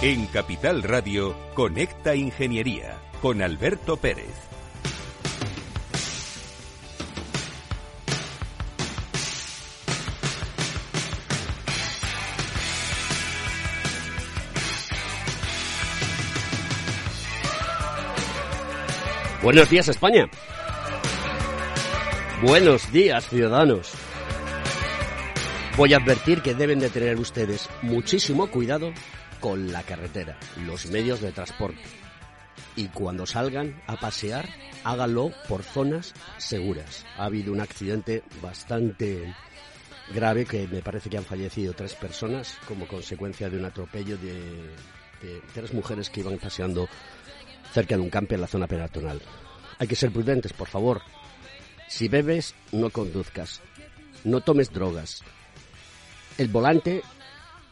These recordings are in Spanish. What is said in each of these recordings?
En Capital Radio, Conecta Ingeniería con Alberto Pérez. Buenos días España. Buenos días ciudadanos. Voy a advertir que deben de tener ustedes muchísimo cuidado con la carretera, los medios de transporte. Y cuando salgan a pasear, háganlo por zonas seguras. Ha habido un accidente bastante grave que me parece que han fallecido tres personas como consecuencia de un atropello de, de tres mujeres que iban paseando cerca de un campo en la zona peatonal. Hay que ser prudentes, por favor. Si bebes, no conduzcas. No tomes drogas. El volante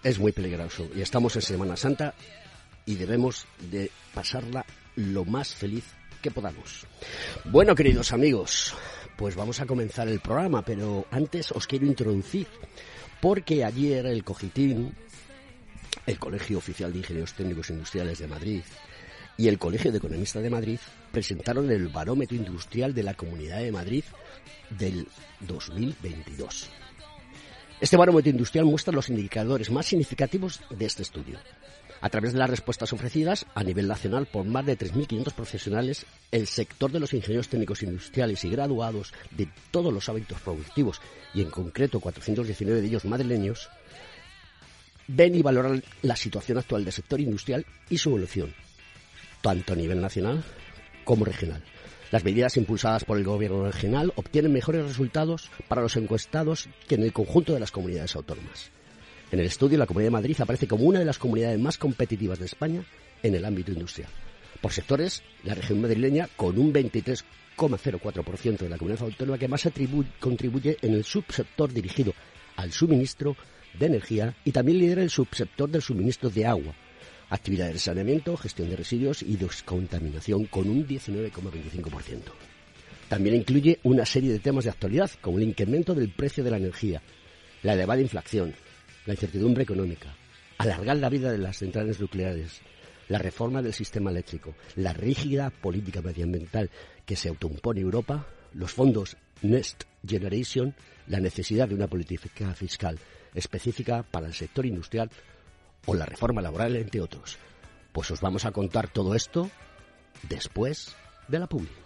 es muy peligroso y estamos en Semana Santa y debemos de pasarla lo más feliz que podamos. Bueno, queridos amigos, pues vamos a comenzar el programa, pero antes os quiero introducir, porque ayer el Cogitín, el Colegio Oficial de Ingenieros Técnicos Industriales de Madrid y el Colegio de Economistas de Madrid presentaron el Barómetro Industrial de la Comunidad de Madrid del 2022. Este barómetro industrial muestra los indicadores más significativos de este estudio. A través de las respuestas ofrecidas a nivel nacional por más de 3.500 profesionales, el sector de los ingenieros técnicos industriales y graduados de todos los hábitos productivos, y en concreto 419 de ellos madrileños, ven y valoran la situación actual del sector industrial y su evolución, tanto a nivel nacional como regional. Las medidas impulsadas por el gobierno regional obtienen mejores resultados para los encuestados que en el conjunto de las comunidades autónomas. En el estudio, la Comunidad de Madrid aparece como una de las comunidades más competitivas de España en el ámbito industrial. Por sectores, la región madrileña, con un 23,04% de la comunidad autónoma que más contribuye en el subsector dirigido al suministro de energía y también lidera el subsector del suministro de agua, actividades de saneamiento, gestión de residuos y descontaminación con un 19,25%. También incluye una serie de temas de actualidad, como el incremento del precio de la energía, la elevada inflación, la incertidumbre económica, alargar la vida de las centrales nucleares, la reforma del sistema eléctrico, la rígida política medioambiental que se autoimpone Europa, los fondos Next Generation, la necesidad de una política fiscal específica para el sector industrial o la reforma laboral, entre otros. Pues os vamos a contar todo esto después de la publi.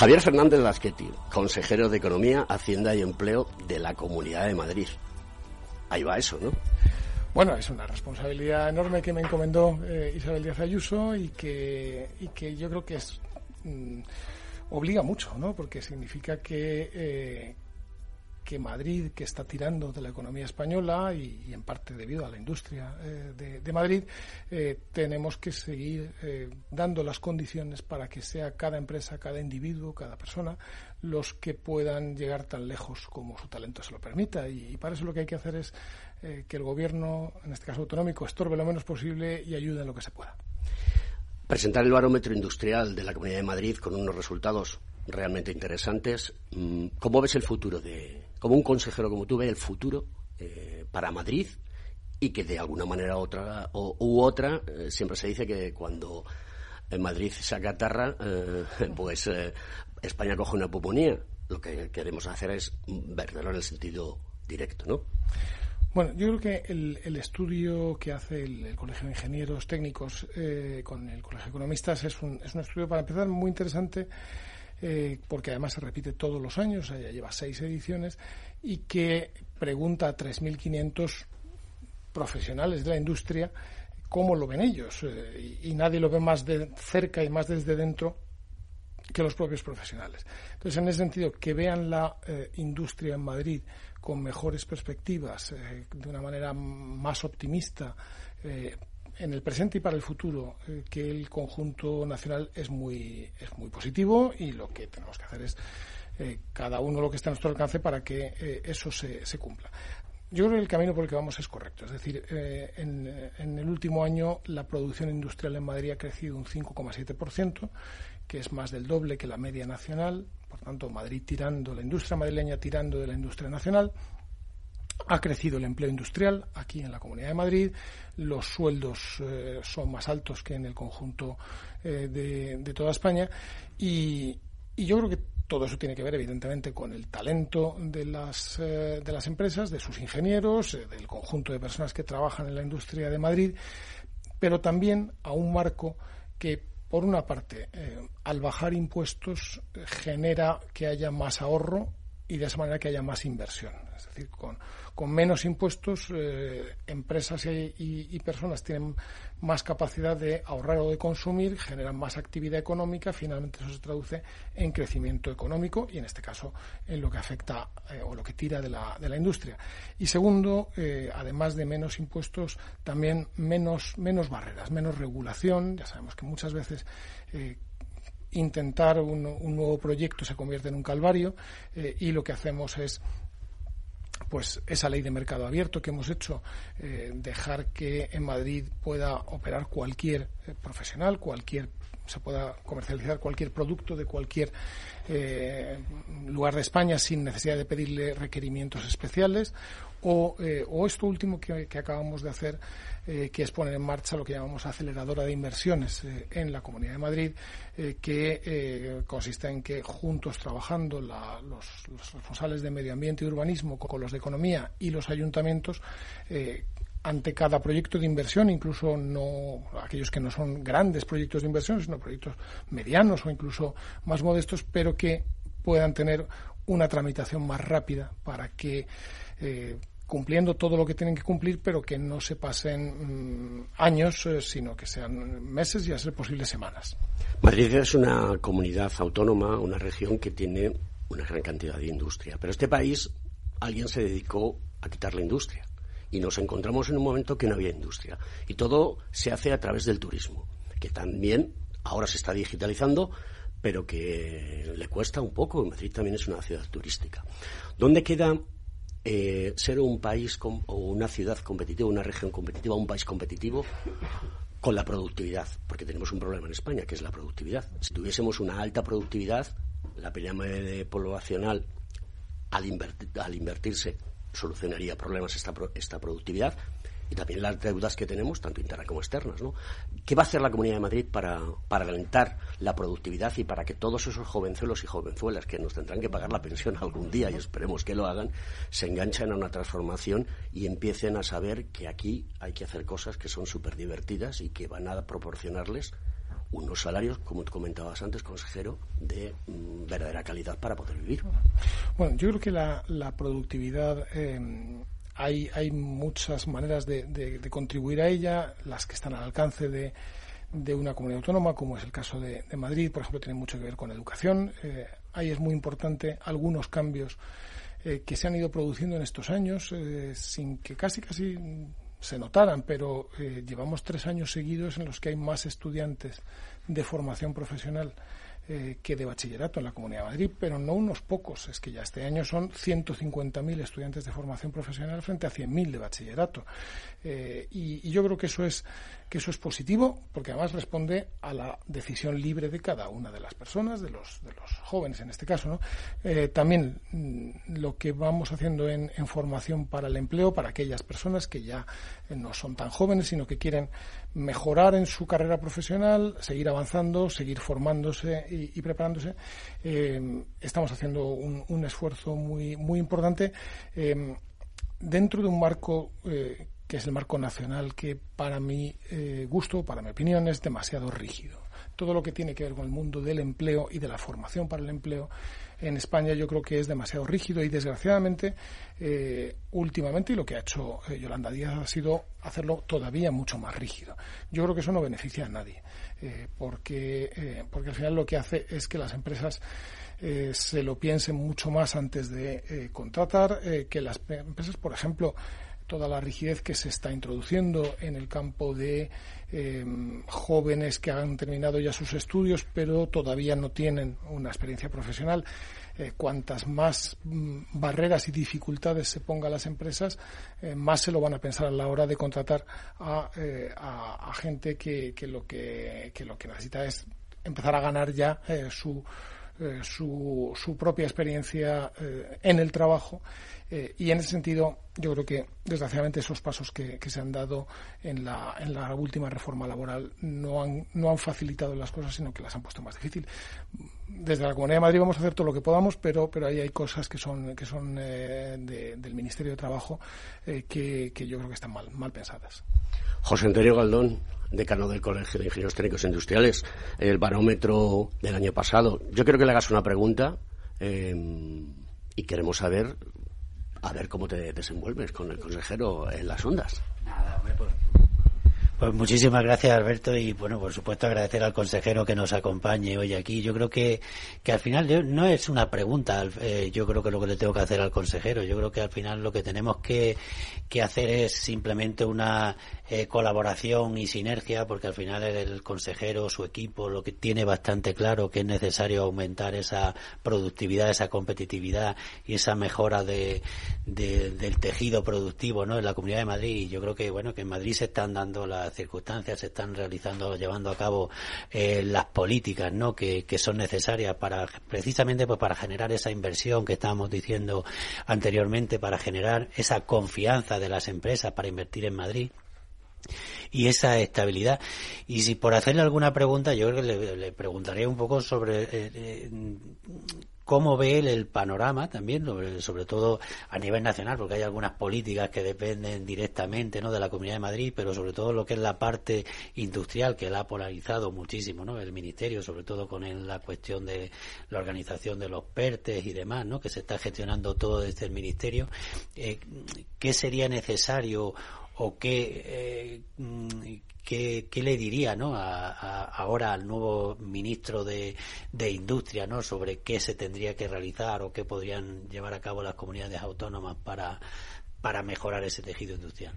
Javier Fernández Lasqueti, consejero de Economía, Hacienda y Empleo de la Comunidad de Madrid. Ahí va eso, ¿no? Bueno, es una responsabilidad enorme que me encomendó eh, Isabel Díaz Ayuso y que, y que yo creo que es mm, obliga mucho, ¿no? Porque significa que, eh, que Madrid, que está tirando de la economía española y, en parte debido a la industria eh, de, Madrid, eh, tenemos que seguir eh, dando las condiciones para que sea cada empresa, cada individuo, cada persona, los que puedan llegar tan lejos como su talento se lo permita. Y, para eso lo que hay que hacer es que el gobierno, en este caso autonómico, estorbe lo menos posible y ayude en lo que se pueda. Presentar el barómetro industrial de la Comunidad de Madrid con unos resultados realmente interesantes. mm, ¿Cómo ves el futuro de, como un consejero como tú ves el futuro eh, para Madrid y que de alguna manera otra o, u otra eh, siempre se dice que cuando en Madrid se acatarra, eh, pues España coge una puponía. Lo que queremos hacer es verlo en el sentido directo, ¿no? Bueno, yo creo que el, estudio que hace el, Colegio de Ingenieros Técnicos con el Colegio de Economistas es un, es un estudio, para empezar, muy interesante, eh, porque además se repite todos los años, ya lleva seis ediciones, y que pregunta a 3.500 profesionales de la industria cómo lo ven ellos. Eh, y, nadie lo ve más de cerca y más desde dentro que los propios profesionales. Entonces, en ese sentido, que vean la industria en Madrid con mejores perspectivas, eh, de una manera más optimista eh, en el presente y para el futuro, eh, que el conjunto nacional es muy, es muy positivo y lo que tenemos que hacer es cada uno lo que está a nuestro alcance para que eso se, se cumpla. Yo creo que el camino por el que vamos es correcto. Es decir, en, en, el último año la producción industrial en Madrid ha crecido un 5,7%, que es más del doble que la media nacional. Por tanto, Madrid tirando, la industria madrileña tirando de la industria nacional. Ha crecido el empleo industrial aquí en la Comunidad de Madrid, los sueldos eh, son más altos que en el conjunto eh, de, toda España y, yo creo que todo eso tiene que ver, evidentemente, con el talento de las, eh, de las empresas, de sus ingenieros, del conjunto de personas que trabajan en la industria de Madrid, pero también a un marco que por una parte, al bajar impuestos genera que haya más ahorro y de esa manera que haya más inversión. Es decir, con, con menos impuestos, eh, empresas y, personas tienen más capacidad de ahorrar o de consumir, generan más actividad económica, finalmente eso se traduce en crecimiento económico y en este caso en lo que afecta eh, o lo que tira de la, de la industria. Y segundo, eh, además de menos impuestos, también menos, menos barreras, menos regulación. Ya sabemos que muchas veces intentar un, un, nuevo proyecto se convierte en un calvario y lo que hacemos es pues esa ley de mercado abierto que hemos hecho, eh, dejar que en Madrid pueda operar cualquier eh, profesional, cualquier se pueda comercializar cualquier producto de cualquier eh, lugar de España sin necesidad de pedirle requerimientos especiales o, o esto último que, acabamos de hacer eh, que es poner en marcha lo que llamamos aceleradora de inversiones eh, en la Comunidad de Madrid, eh, que consiste en que juntos trabajando los, responsables de medio ambiente y urbanismo con los de economía y los ayuntamientos, ante cada proyecto de inversión, incluso no aquellos que no son grandes proyectos de inversión, sino proyectos medianos o incluso más modestos, pero que puedan tener una tramitación más rápida para que cumpliendo todo lo que tienen que cumplir, pero que no se pasen mm, años, eh, sino que sean meses y a ser posible semanas. Madrid es una comunidad autónoma, una región que tiene una gran cantidad de industria, pero este país alguien se dedicó a quitar la industria y nos encontramos en un momento que no había industria y todo se hace a través del turismo, que también ahora se está digitalizando, pero que le cuesta un poco. Madrid también es una ciudad turística. ¿Dónde queda eh, ser un país o una ciudad competitiva, una región competitiva, un país competitivo con la productividad, porque tenemos un problema en España, que es la productividad. Si tuviésemos una alta productividad, la pirámide poblacional, al, al invertirse, solucionaría problemas esta, esta productividad y también las deudas que tenemos, tanto internas como externas. ¿no? ¿Qué va a hacer la Comunidad de Madrid para, para alentar la productividad y para que todos esos jovenzuelos y jovenzuelas que nos tendrán que pagar la pensión algún día, y esperemos que lo hagan, se enganchen a una transformación y empiecen a saber que aquí hay que hacer cosas que son súper divertidas y que van a proporcionarles unos salarios, como comentabas antes, consejero, de mm, verdadera calidad para poder vivir. Bueno, yo creo que la, la productividad eh, hay, hay muchas maneras de, contribuir a ella, las que están al alcance de, una comunidad autónoma, como es el caso de, Madrid, por ejemplo, tiene mucho que ver con educación. Eh, ahí es muy importante algunos cambios eh, que se han ido produciendo en estos años, eh, sin que casi casi se notaran, pero llevamos tres años seguidos en los que hay más estudiantes de formación profesional eh, que de bachillerato en la Comunidad de Madrid, pero no unos pocos. Es que ya este año son 150.000 estudiantes de formación profesional frente a 100.000 de bachillerato. Eh, y, yo creo que eso es que eso es positivo, porque además responde a la decisión libre de cada una de las personas, de los, de los jóvenes en este caso. ¿no? Eh, también mm, lo que vamos haciendo en, formación para el empleo, para aquellas personas que ya no son tan jóvenes, sino que quieren mejorar en su carrera profesional, seguir avanzando, seguir formándose y, preparándose. Eh, estamos haciendo un, esfuerzo muy, muy importante. Eh, dentro de un marco que es el marco nacional, que para mi gusto, para mi opinión, es demasiado rígido. Todo lo que tiene que ver con el mundo del empleo y de la formación para el empleo en España yo creo que es demasiado rígido y desgraciadamente eh, últimamente y lo que ha hecho eh, Yolanda Díaz ha sido hacerlo todavía mucho más rígido. Yo creo que eso no beneficia a nadie eh, porque, porque al final lo que hace es que las empresas se lo piensen mucho más antes de contratar, que las empresas, por ejemplo, toda la rigidez que se está introduciendo en el campo de eh, jóvenes que han terminado ya sus estudios pero todavía no tienen una experiencia profesional. Eh, cuantas más mm, barreras y dificultades se ponga a las empresas, eh, más se lo van a pensar a la hora de contratar a, gente que, lo que, que, lo que necesita es empezar a ganar ya su, su, su, propia experiencia en el trabajo eh, y en ese sentido, yo creo que, desgraciadamente, esos pasos que, se han dado en la, en la última reforma laboral no han, no han facilitado las cosas, sino que las han puesto más difícil. Desde la Comunidad de Madrid vamos a hacer todo lo que podamos, pero, pero ahí hay cosas que son, que son eh, del Ministerio de Trabajo eh, que, que, yo creo que están mal, mal pensadas. José Antonio Galdón, decano del Colegio de Ingenieros Técnicos Industriales, el barómetro del año pasado. Yo quiero que le hagas una pregunta y queremos saber a ver cómo te desenvuelves con el consejero en las ondas. Pues, pues muchísimas gracias Alberto y bueno, por supuesto agradecer al consejero que nos acompañe hoy aquí. Yo creo que, que al final no es una pregunta, eh, yo creo que lo que le tengo que hacer al consejero, yo creo que al final lo que tenemos que, que hacer es simplemente una eh, colaboración y sinergia, porque al final el consejero, su equipo, lo que tiene bastante claro que es necesario aumentar esa productividad, esa competitividad y esa mejora de, del tejido productivo ¿no? en la Comunidad de Madrid. Y yo creo que bueno que en Madrid se están dando las circunstancias, se están realizando, llevando a cabo eh, las políticas ¿no? que, son necesarias para precisamente pues para generar esa inversión que estábamos diciendo anteriormente, para generar esa confianza de las empresas para invertir en Madrid y esa estabilidad. Y si por hacerle alguna pregunta, yo le, preguntaría un poco sobre eh, eh, cómo ve él el panorama también, sobre, todo a nivel nacional, porque hay algunas políticas que dependen directamente ¿no? de la Comunidad de Madrid, pero sobre todo lo que es la parte industrial, que la ha polarizado muchísimo, ¿no? el Ministerio, sobre todo con la cuestión de la organización de los PERTES y demás, ¿no? que se está gestionando todo desde el Ministerio. Eh, ¿Qué sería necesario o qué, eh, qué, qué, le diría ¿no? A, ahora al nuevo ministro de, de, Industria ¿no? sobre qué se tendría que realizar o qué podrían llevar a cabo las comunidades autónomas para, para mejorar ese tejido industrial.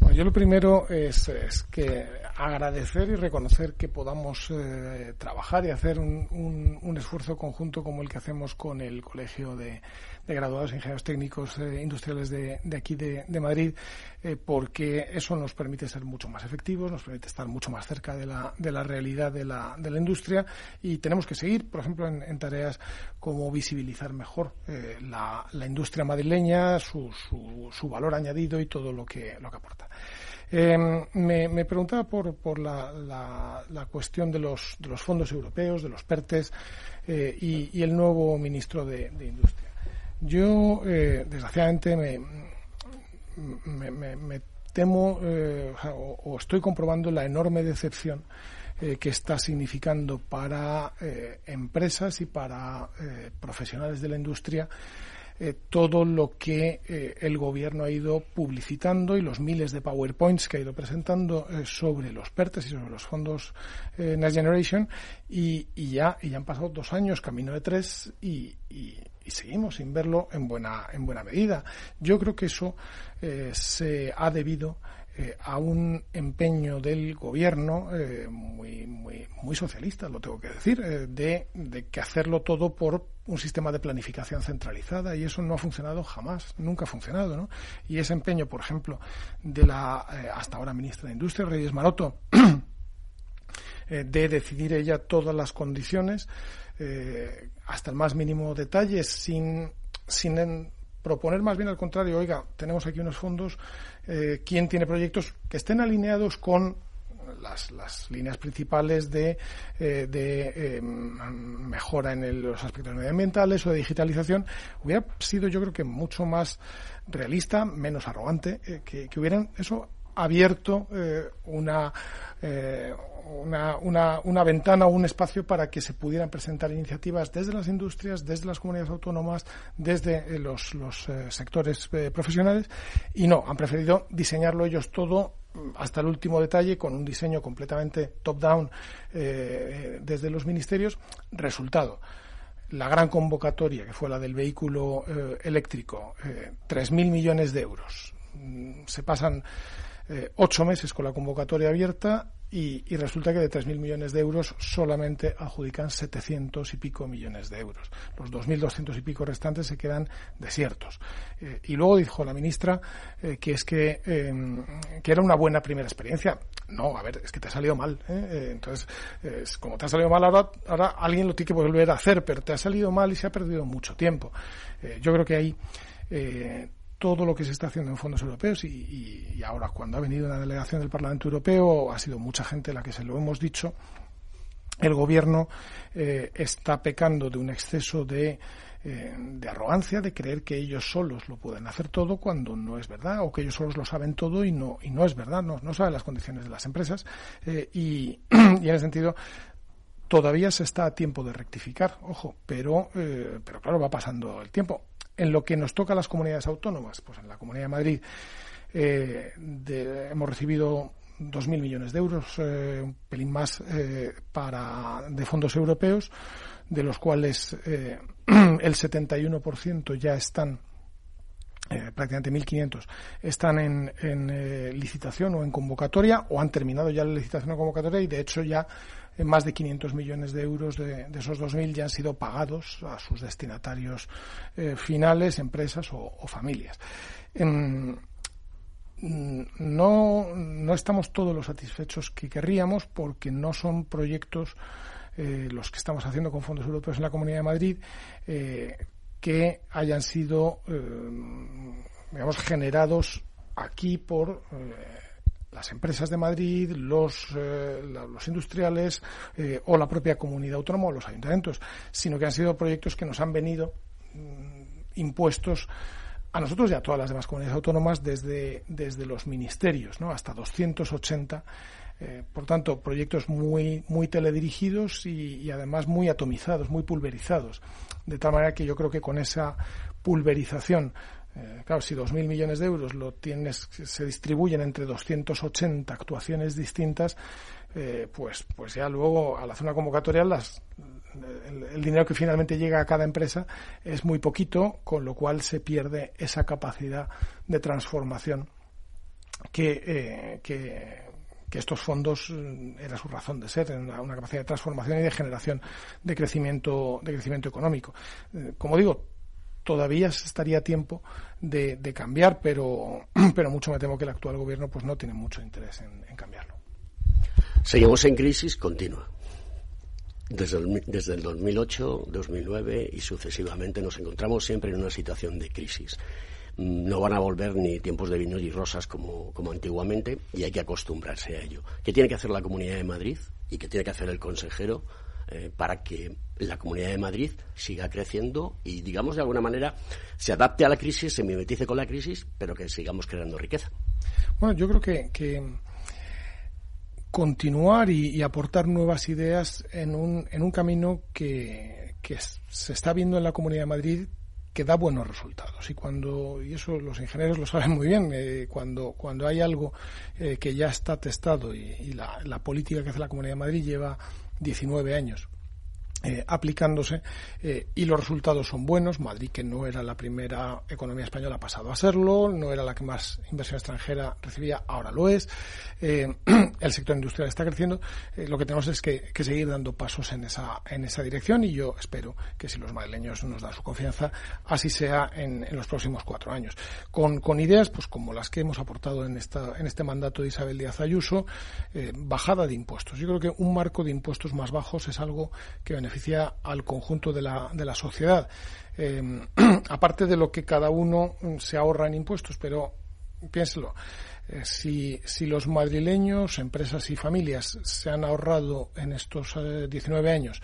Bueno, yo lo primero es, es, que agradecer y reconocer que podamos eh, trabajar y hacer un, un, un, esfuerzo conjunto como el que hacemos con el Colegio de, de graduados ingenieros técnicos eh, industriales de, aquí de, Madrid, eh, porque eso nos permite ser mucho más efectivos, nos permite estar mucho más cerca de la, de la realidad de la, de la industria y tenemos que seguir, por ejemplo, en, tareas como visibilizar mejor eh, la, la, industria madrileña, su, su, su, valor añadido y todo lo que, lo que aporta. me, me, preguntaba por, por la, la, la, cuestión de los, de los fondos europeos, de los PERTES y, y, el nuevo ministro de, de Industria. Yo, eh, desgraciadamente, me, me, temo eh, o, estoy comprobando la enorme decepción eh, que está significando para empresas y para profesionales de la industria todo lo que el gobierno ha ido publicitando y los miles de PowerPoints que ha ido presentando sobre los PERTES y sobre los fondos Next Generation. Y, ya, y ya han pasado dos años, camino de tres y seguimos sin verlo en buena, en buena medida. Yo creo que eso eh, se ha debido eh, a un empeño del gobierno eh, muy, muy, muy socialista, lo tengo que decir, de, de, que hacerlo todo por un sistema de planificación centralizada y eso no ha funcionado jamás, nunca ha funcionado. ¿no? Y ese empeño, por ejemplo, de la hasta ahora ministra de Industria, Reyes Maroto, de decidir ella todas las condiciones, eh, hasta el más mínimo detalle, sin, sin proponer más bien al contrario, oiga, tenemos aquí unos fondos, eh, ¿quién tiene proyectos que estén alineados con las, líneas principales de, de mejora en los aspectos medioambientales o de digitalización, hubiera sido yo creo que mucho más realista, menos arrogante, que, que hubieran eso abierto una, una, una, una, ventana o un espacio para que se pudieran presentar iniciativas desde las industrias, desde las comunidades autónomas, desde eh, los, los eh, sectores eh, profesionales y no, han preferido diseñarlo ellos todo mm, hasta el último detalle con un diseño completamente top-down desde los ministerios. Resultado la gran convocatoria, que fue la del vehículo eléctrico, eh, 3.000 millones de euros. Mm, se pasan ocho meses con la convocatoria abierta y, resulta que de 3.000 millones de euros solamente adjudican 700 y pico millones de euros. Los 2.200 y pico restantes se quedan desiertos. Eh, y luego dijo la ministra eh, que es que, em, que era una buena primera experiencia. No, a ver, es que te ha salido mal. ¿eh? entonces, como te ha salido mal, ahora, ahora alguien lo tiene que volver a hacer, pero te ha salido mal y se ha perdido mucho tiempo. yo creo que ahí todo lo que se está haciendo en fondos europeos y, ahora cuando ha venido una delegación del Parlamento Europeo ha sido mucha gente la que se lo hemos dicho el gobierno eh, está pecando de un exceso de, eh, de, arrogancia, de creer que ellos solos lo pueden hacer todo cuando no es verdad, o que ellos solos lo saben todo y no, y no es verdad, no, no saben las condiciones de las empresas. Eh, y, y, en ese sentido, todavía se está a tiempo de rectificar, ojo, pero, pero claro, va pasando el tiempo en lo que nos toca a las comunidades autónomas, pues en la Comunidad de Madrid eh, hemos recibido 2.000 millones de euros, eh, un pelín más eh, para, de fondos europeos, de los cuales el 71% ya están prácticamente 1.500 están en licitación o en convocatoria o han terminado ya la licitación o convocatoria y de hecho ya más de 500 millones de euros de, esos 2.000 ya han sido pagados a sus destinatarios eh, finales, empresas o, familias. Mm, no, no estamos todos los satisfechos que querríamos porque no son proyectos eh, los que estamos haciendo con fondos europeos en la Comunidad de Madrid eh, que hayan sido, digamos, generados aquí por las empresas de Madrid, los, eh, industriales eh, o la propia comunidad autónoma o los ayuntamientos, sino que han sido proyectos que nos han venido mm, impuestos a nosotros y a todas las demás comunidades autónomas desde, desde los ministerios, ¿no? hasta 280. Eh, por tanto, proyectos muy, muy teledirigidos y, y además muy atomizados, muy pulverizados. De tal manera que yo creo que con esa pulverización eh, claro, si 2.000 millones de euros lo tienes, se distribuyen entre 280 actuaciones distintas, eh, pues, pues ya luego al hacer una convocatoria las, el, dinero que finalmente llega a cada empresa es muy poquito, con lo cual se pierde esa capacidad de transformación que, eh, que, estos fondos mm, era su razón de ser, una, capacidad de transformación y de generación de crecimiento, de crecimiento económico. como digo, todavía estaría tiempo de, cambiar, pero, pero mucho me temo que el actual gobierno pues no tiene mucho interés en, cambiarlo. Seguimos en crisis continua. Desde el, desde el 2008, 2009 y sucesivamente nos encontramos siempre en una situación de crisis. No van a volver ni tiempos de vino y rosas como, como antiguamente y hay que acostumbrarse a ello. ¿Qué tiene que hacer la Comunidad de Madrid y qué tiene que hacer el consejero eh, para que la Comunidad de Madrid siga creciendo y, digamos, de alguna manera se adapte a la crisis, se mimetice con la crisis, pero que sigamos creando riqueza. Bueno, yo creo que, continuar y, aportar nuevas ideas en un, en un camino que, se está viendo en la Comunidad de Madrid que da buenos resultados y cuando y eso los ingenieros lo saben muy bien eh, cuando cuando hay algo eh, que ya está testado y, la, la, política que hace la Comunidad de Madrid lleva 19 años eh, aplicándose eh, y los resultados son buenos. Madrid, que no era la primera economía española, ha pasado a serlo, no era la que más inversión extranjera recibía, ahora lo es. Eh, el sector industrial está creciendo. lo que tenemos es que, seguir dando pasos en esa, en esa dirección y yo espero que si los madrileños nos dan su confianza, así sea en, los próximos cuatro años. Con, con, ideas pues como las que hemos aportado en, esta, en este mandato de Isabel Díaz Ayuso, bajada de impuestos. Yo creo que un marco de impuestos más bajos es algo que beneficia beneficia al conjunto de la, de la sociedad. Eh, aparte de lo que cada uno se ahorra en impuestos, pero piénselo. Eh, si, si, los madrileños, empresas y familias se han ahorrado en estos 19 años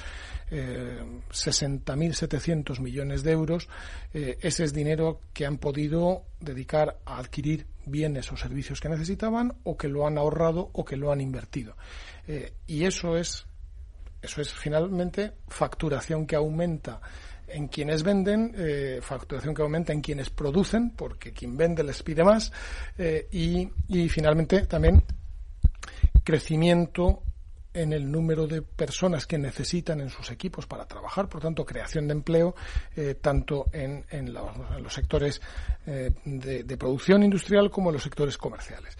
eh, 60.700 millones de euros, ese es dinero que han podido dedicar a adquirir bienes o servicios que necesitaban o que lo han ahorrado o que lo han invertido. y eso es eso es finalmente facturación que aumenta en quienes venden, eh, facturación que aumenta en quienes producen, porque quien vende les pide más, eh, y, y, finalmente también crecimiento en el número de personas que necesitan en sus equipos para trabajar, por tanto, creación de empleo, eh, tanto en, en, los, sectores de, producción industrial como en los sectores comerciales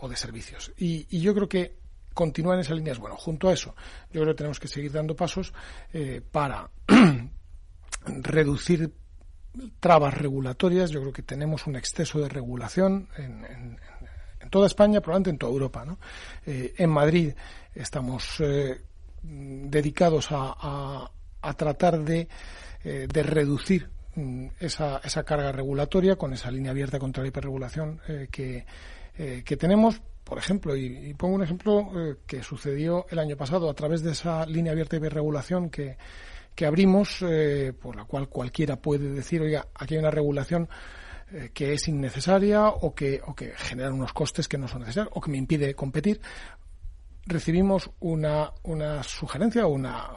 o de servicios. Y yo creo que continuar en esa línea es bueno. Junto a eso, yo creo que tenemos que seguir dando pasos eh, para reducir trabas regulatorias. Yo creo que tenemos un exceso de regulación en, en, toda España, probablemente en toda Europa. ¿no? Eh, en Madrid estamos eh, dedicados a, a, tratar de, de reducir mm, esa, esa, carga regulatoria con esa línea abierta contra la hiperregulación que, que tenemos por ejemplo, y, y pongo un ejemplo eh, que sucedió el año pasado a través de esa línea abierta de regulación que, que abrimos, eh, por la cual cualquiera puede decir, oiga, aquí hay una regulación eh, que es innecesaria o que, o que genera unos costes que no son necesarios o que me impide competir. Recibimos una, una sugerencia o una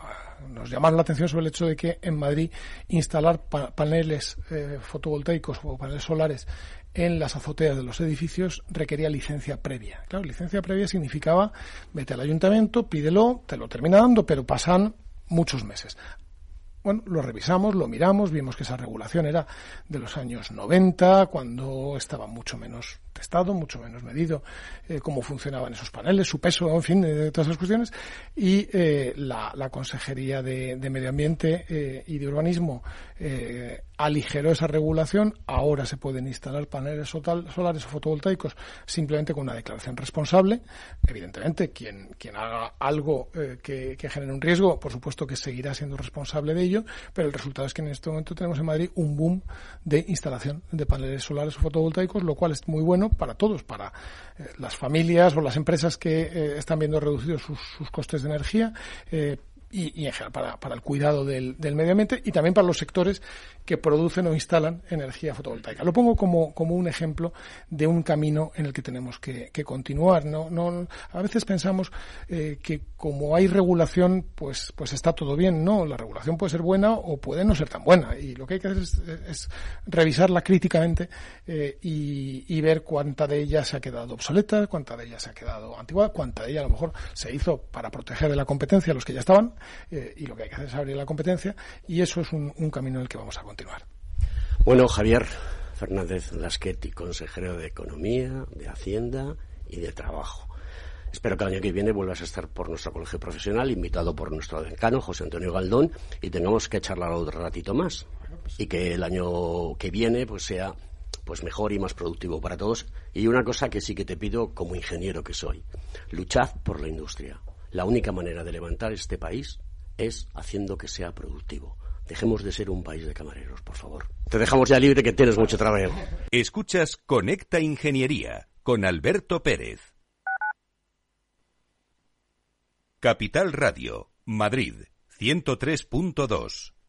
nos llamaron la atención sobre el hecho de que en Madrid instalar pa paneles eh, fotovoltaicos o paneles solares en las azoteas de los edificios requería licencia previa. Claro, licencia previa significaba vete al ayuntamiento, pídelo, te lo termina dando, pero pasan muchos meses. Bueno, lo revisamos, lo miramos, vimos que esa regulación era de los años 90, cuando estaba mucho menos testado, mucho menos medido eh, cómo funcionaban esos paneles, su peso, en fin, eh, todas esas cuestiones. Y eh, la, Consejería de, Medio Ambiente eh, y de Urbanismo aligeró esa regulación. Ahora se pueden instalar paneles solares o fotovoltaicos simplemente con una declaración responsable. Evidentemente, quien, quien haga algo que genere un riesgo, por supuesto que seguirá siendo responsable de ello, pero el resultado es que en este momento tenemos en Madrid un boom de instalación de paneles solares o fotovoltaicos, lo cual es muy bueno para todos, para eh, las familias o las empresas que eh, están viendo reducidos sus, costes de energía, eh, y, y, en general para, para el cuidado del, medio ambiente y también para los sectores que producen o instalan energía fotovoltaica. Lo pongo como, como un ejemplo de un camino en el que tenemos que, continuar. No, no, a veces pensamos eh, que como hay regulación, pues, pues está todo bien. No, la regulación puede ser buena o puede no ser tan buena. Y lo que hay que hacer es, es revisarla críticamente eh, y, ver cuánta de ella se ha quedado obsoleta, cuánta de ella se ha quedado antigua, cuánta de ella a lo mejor se hizo para proteger de la competencia a los que ya estaban eh, y lo que hay que hacer es abrir la competencia y eso es un, un camino en el que vamos a continuar. Bueno, Javier Fernández Lasqueti, consejero de Economía, de Hacienda y de Trabajo. Espero que el año que viene vuelvas a estar por nuestro colegio profesional, invitado por nuestro decano, José Antonio Galdón, y tengamos que charlar otro ratito más. Y que el año que viene pues sea pues mejor y más productivo para todos. Y una cosa que sí que te pido como ingeniero que soy, luchad por la industria. La única manera de levantar este país es haciendo que sea productivo. Dejemos de ser un país de camareros, por favor. Te dejamos ya libre que tienes mucho trabajo. Escuchas Conecta Ingeniería con Alberto Pérez. Capital Radio, Madrid, 103.2.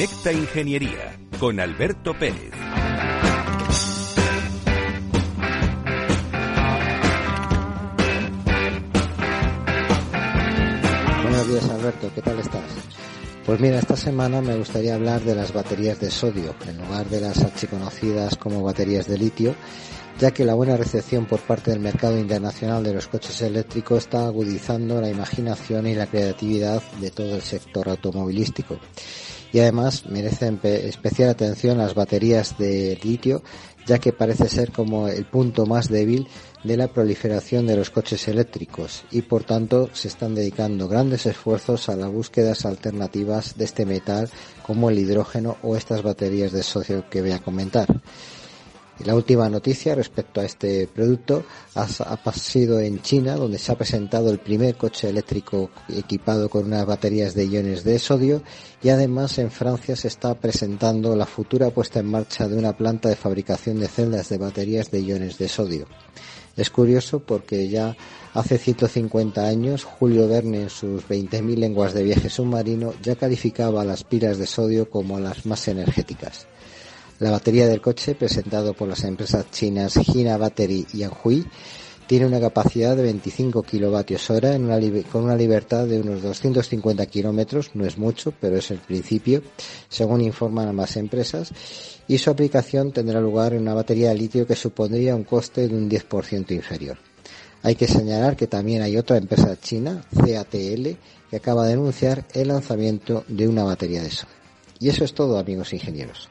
Conecta Ingeniería con Alberto Pérez. Buenos días Alberto, ¿qué tal estás? Pues mira, esta semana me gustaría hablar de las baterías de sodio, en lugar de las archiconocidas como baterías de litio, ya que la buena recepción por parte del mercado internacional de los coches eléctricos está agudizando la imaginación y la creatividad de todo el sector automovilístico y además merecen especial atención las baterías de litio ya que parece ser como el punto más débil de la proliferación de los coches eléctricos y por tanto se están dedicando grandes esfuerzos a las búsquedas alternativas de este metal como el hidrógeno o estas baterías de socio que voy a comentar. La última noticia respecto a este producto ha, sido en China, donde se ha presentado el primer coche eléctrico equipado con unas baterías de iones de sodio y además en Francia se está presentando la futura puesta en marcha de una planta de fabricación de celdas de baterías de iones de sodio. Es curioso porque ya hace 150 años Julio Verne en sus 20.000 lenguas de viaje submarino ya calificaba las pilas de sodio como las más energéticas. La batería del coche, presentado por las empresas chinas Hina Battery y Anhui, tiene una capacidad de 25 kilovatios hora con una libertad de unos 250 kilómetros, no es mucho, pero es el principio, según informan ambas empresas, y su aplicación tendrá lugar en una batería de litio que supondría un coste de un 10% inferior. Hay que señalar que también hay otra empresa china, CATL, que acaba de anunciar el lanzamiento de una batería de eso. Y eso es todo, amigos ingenieros.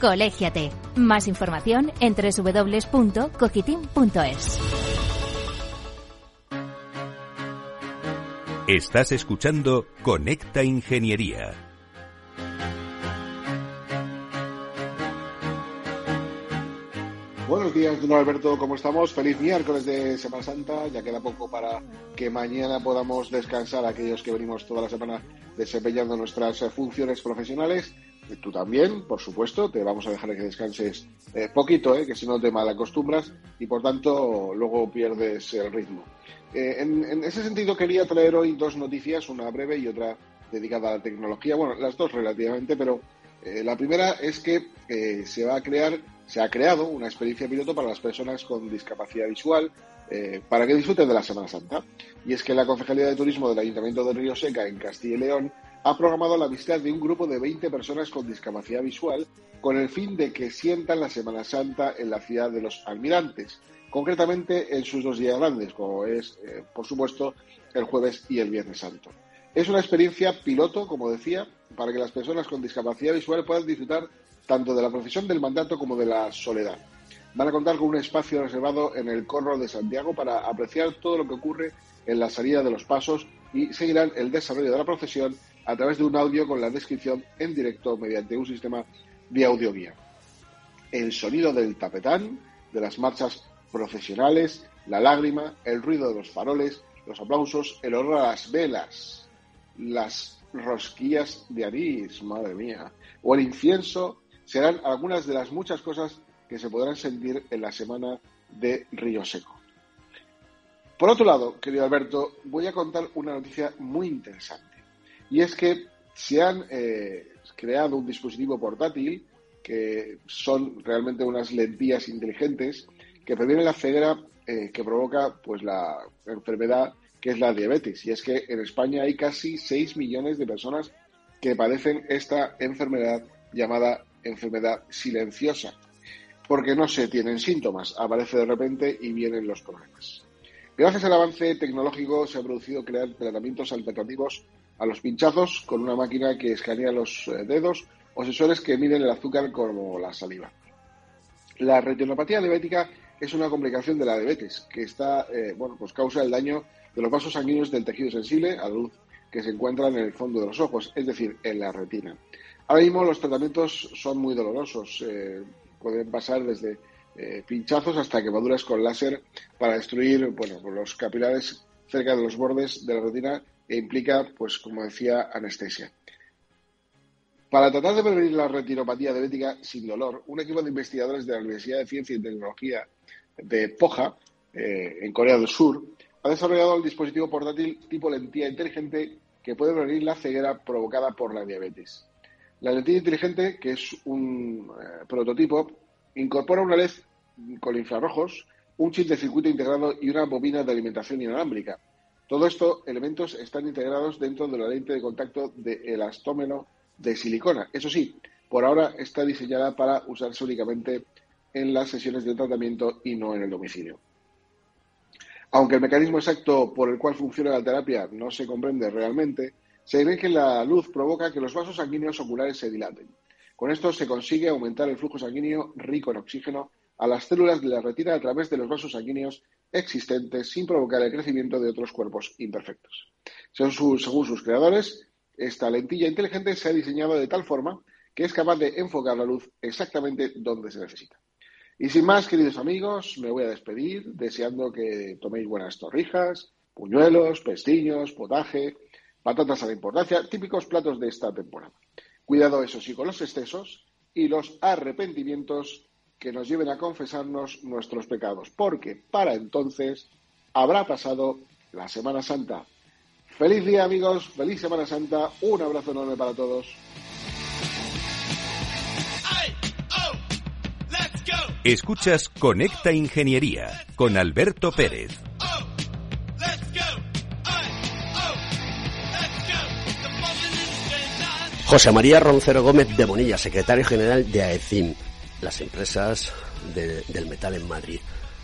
Colégiate. Más información en www.cogitim.es. Estás escuchando Conecta Ingeniería. Buenos días, don Alberto, ¿cómo estamos? Feliz miércoles de Semana Santa. Ya queda poco para que mañana podamos descansar aquellos que venimos toda la semana desempeñando nuestras funciones profesionales tú también, por supuesto, te vamos a dejar que descanses eh, poquito, eh, que si no te malacostumbras y por tanto luego pierdes el ritmo. Eh, en, ese sentido quería traer hoy dos noticias, una breve y otra dedicada a la tecnología, bueno, las dos relativamente, pero la primera es que se va a crear, se ha creado una experiencia piloto para las personas con discapacidad visual para que disfruten de la Semana Santa. Y es que la Concejalía de Turismo del Ayuntamiento de Río Seca en Castilla y León ha programado la visita de un grupo de 20 personas con discapacidad visual con el fin de que sientan la Semana Santa en la ciudad de los almirantes, concretamente en sus dos días grandes, como es, eh, por supuesto, el jueves y el viernes santo. Es una experiencia piloto, como decía, para que las personas con discapacidad visual puedan disfrutar tanto de la procesión del mandato como de la soledad. Van a contar con un espacio reservado en el Corro de Santiago para apreciar todo lo que ocurre en la salida de los pasos y seguirán el desarrollo de la procesión a través de un audio con la descripción en directo mediante un sistema de audio guía. El sonido del tapetán, de las marchas profesionales, la lágrima, el ruido de los faroles, los aplausos, el olor a las velas, las rosquillas de anís, madre mía, o el incienso serán algunas de las muchas cosas que se podrán sentir en la semana de Río Seco. Por otro lado, querido Alberto, voy a contar una noticia muy interesante. Y es que se han eh, creado un dispositivo portátil que son realmente unas lentillas inteligentes que previenen la ceguera eh, que provoca pues la enfermedad que es la diabetes. Y es que en España hay casi 6 millones de personas que padecen esta enfermedad llamada enfermedad silenciosa, porque no se tienen síntomas, aparece de repente y vienen los problemas. Gracias al avance tecnológico se ha producido crear tratamientos alternativos a los pinchazos con una máquina que escanea los eh, dedos o sensores que miden el azúcar como la saliva. La retinopatía diabética es una complicación de la diabetes que está, eh, bueno, pues causa el daño de los vasos sanguíneos del tejido sensible a la luz que se encuentra en el fondo de los ojos, es decir, en la retina. Ahora mismo los tratamientos son muy dolorosos, eh, pueden pasar desde eh, pinchazos hasta quemaduras con láser para destruir, bueno, los capilares cerca de los bordes de la retina e implica, pues como decía, anestesia. Para tratar de prevenir la retinopatía diabética sin dolor, un equipo de investigadores de la Universidad de Ciencia y Tecnología de Poja, eh, en Corea del Sur, ha desarrollado el dispositivo portátil tipo lentilla inteligente que puede prevenir la ceguera provocada por la diabetes. La lentilla inteligente, que es un eh, prototipo, incorpora una LED con infrarrojos, un chip de circuito integrado y una bobina de alimentación inalámbrica. Todo estos elementos están integrados dentro de la lente de contacto de elastómeno de silicona. Eso sí, por ahora está diseñada para usarse únicamente en las sesiones de tratamiento y no en el domicilio. Aunque el mecanismo exacto por el cual funciona la terapia no se comprende realmente, se ve que la luz provoca que los vasos sanguíneos oculares se dilaten. Con esto se consigue aumentar el flujo sanguíneo rico en oxígeno a las células de la retina a través de los vasos sanguíneos existentes sin provocar el crecimiento de otros cuerpos imperfectos. Según sus creadores, esta lentilla inteligente se ha diseñado de tal forma que es capaz de enfocar la luz exactamente donde se necesita. Y sin más, queridos amigos, me voy a despedir deseando que toméis buenas torrijas, puñuelos, pestiños, potaje, patatas a la importancia, típicos platos de esta temporada. Cuidado, eso sí, con los excesos y los arrepentimientos que nos lleven a confesarnos nuestros pecados, porque para entonces habrá pasado la Semana Santa. Feliz día amigos, feliz Semana Santa, un abrazo enorme para todos. Escuchas Conecta Ingeniería con Alberto Pérez. José María Roncero Gómez de Bonilla, secretario general de AECIM, las empresas del metal en Madrid.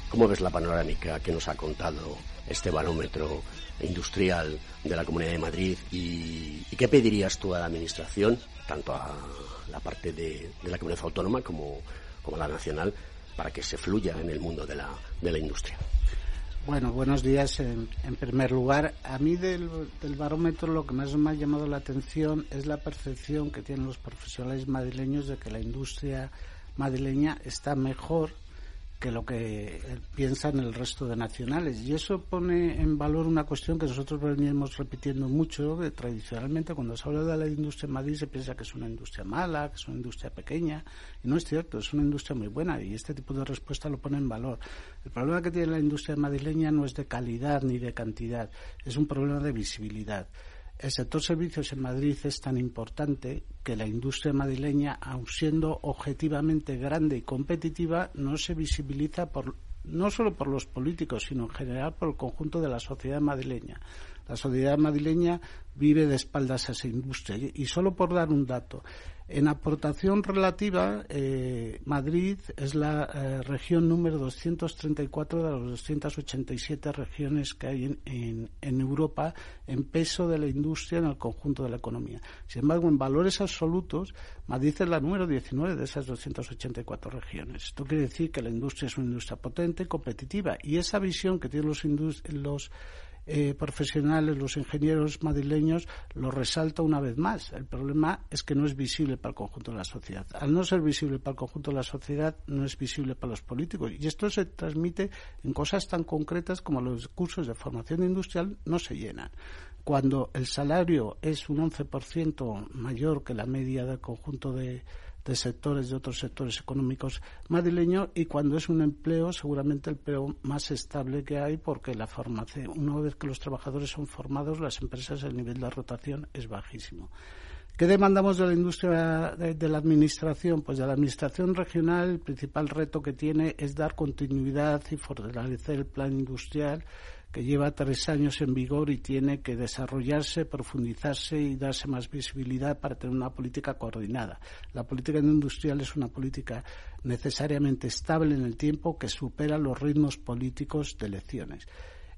¿Cómo ves la panorámica que nos ha contado este barómetro industrial de la Comunidad de Madrid? ¿Y, qué pedirías tú a la Administración, tanto a la parte de, la comunidad autónoma como, como a la nacional, para que se fluya en el mundo de la, de la industria. Bueno, buenos días. En, primer lugar, a mí del, del, barómetro lo que más me ha llamado la atención es la percepción que tienen los profesionales madrileños de que la industria madrileña está mejor que lo que piensan el resto de nacionales. Y eso pone en valor una cuestión que nosotros venimos repitiendo mucho, que tradicionalmente cuando se habla de la industria en Madrid se piensa que es una industria mala, que es una industria pequeña, y no es cierto, es una industria muy buena y este tipo de respuesta lo pone en valor. El problema que tiene la industria madrileña no es de calidad ni de cantidad, es un problema de visibilidad. El sector servicios en Madrid es tan importante que la industria madrileña, aun siendo objetivamente grande y competitiva, no se visibiliza por, no solo por los políticos, sino en general por el conjunto de la sociedad madrileña. La sociedad madrileña vive de espaldas a esa industria. Y solo por dar un dato, en aportación relativa, eh, Madrid es la eh, región número 234 de las 287 regiones que hay en, en, Europa en peso de la industria en el conjunto de la economía. Sin embargo, en valores absolutos, Madrid es la número 19 de esas 284 regiones. Esto quiere decir que la industria es una industria potente, competitiva, y esa visión que tienen los, los eh, profesionales, los ingenieros madrileños, lo resalta una vez más. El problema es que no es visible para el conjunto de la sociedad. Al no ser visible para el conjunto de la sociedad, no es visible para los políticos. Y esto se transmite en cosas tan concretas como los cursos de formación industrial no se llenan cuando el salario es un 11% mayor que la media del conjunto de, de sectores, de otros sectores económicos madrileños y cuando es un empleo, seguramente el empleo más estable que hay porque la formación, una vez que los trabajadores son formados, las empresas, el nivel de rotación es bajísimo. ¿Qué demandamos de la industria de, la administración? Pues de la administración regional el principal reto que tiene es dar continuidad y fortalecer el plan industrial que lleva tres años en vigor y tiene que desarrollarse, profundizarse y darse más visibilidad para tener una política coordinada. La política industrial es una política necesariamente estable en el tiempo que supera los ritmos políticos de elecciones.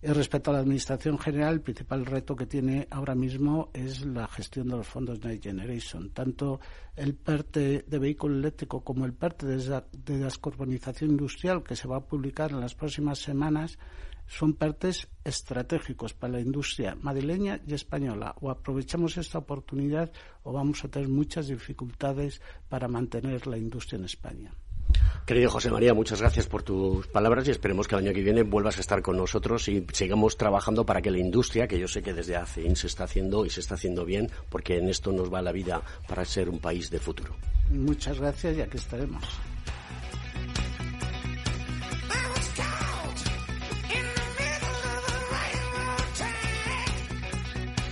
Y respecto a la Administración General, el principal reto que tiene ahora mismo es la gestión de los fondos Next Generation. Tanto el PERTE de vehículo eléctrico como el PERTE de descarbonización industrial, que se va a publicar en las próximas semanas, son partes estratégicos para la industria madrileña y española. O aprovechamos esta oportunidad o vamos a tener muchas dificultades para mantener la industria en España. Querido José María, muchas gracias por tus palabras y esperemos que el año que viene vuelvas a estar con nosotros y sigamos trabajando para que la industria, que yo sé que desde hace se está haciendo y se está haciendo bien, porque en esto nos va la vida para ser un país de futuro. Muchas gracias y aquí estaremos.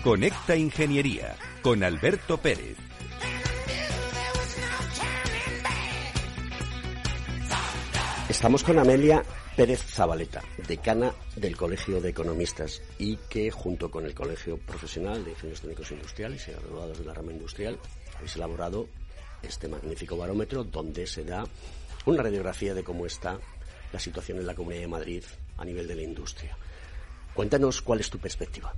Conecta Ingeniería con Alberto Pérez. Estamos con Amelia Pérez Zabaleta, decana del Colegio de Economistas y que junto con el Colegio Profesional de Ingenieros Técnicos Industriales y graduados de la rama industrial habéis elaborado este magnífico barómetro donde se da una radiografía de cómo está la situación en la Comunidad de Madrid a nivel de la industria. Cuéntanos cuál es tu perspectiva.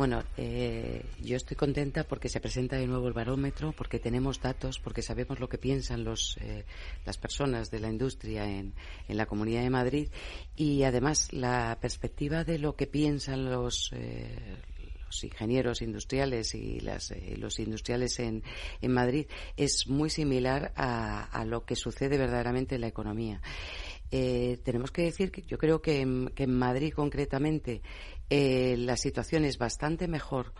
Bueno, eh, yo estoy contenta porque se presenta de nuevo el barómetro, porque tenemos datos, porque sabemos lo que piensan los, eh, las personas de la industria en, en, la Comunidad de Madrid y además la perspectiva de lo que piensan los, eh, los ingenieros industriales y las, eh, los industriales en, en, Madrid es muy similar a, a, lo que sucede verdaderamente en la economía. Eh, tenemos que decir que yo creo que en, que en Madrid concretamente eh, la situación es bastante mejor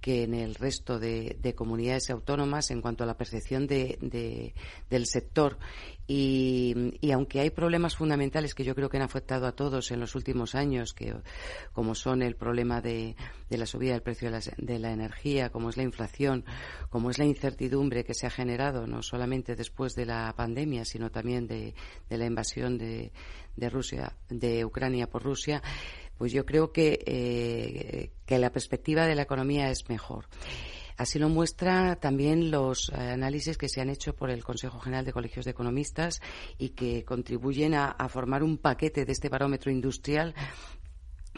que en el resto de, de comunidades autónomas en cuanto a la percepción de, de, del sector. Y, aunque hay problemas fundamentales que yo creo que han afectado a todos en los últimos años, que, como son el problema de, la subida del precio de la, de la, energía, como es la inflación, como es la incertidumbre que se ha generado no solamente después de la pandemia, sino también de, la invasión de, Rusia, de Ucrania por Rusia, pues yo creo que, eh, que la perspectiva de la economía es mejor. Así lo muestra también los eh, análisis que se han hecho por el Consejo General de Colegios de Economistas y que contribuyen a, formar un paquete de este barómetro industrial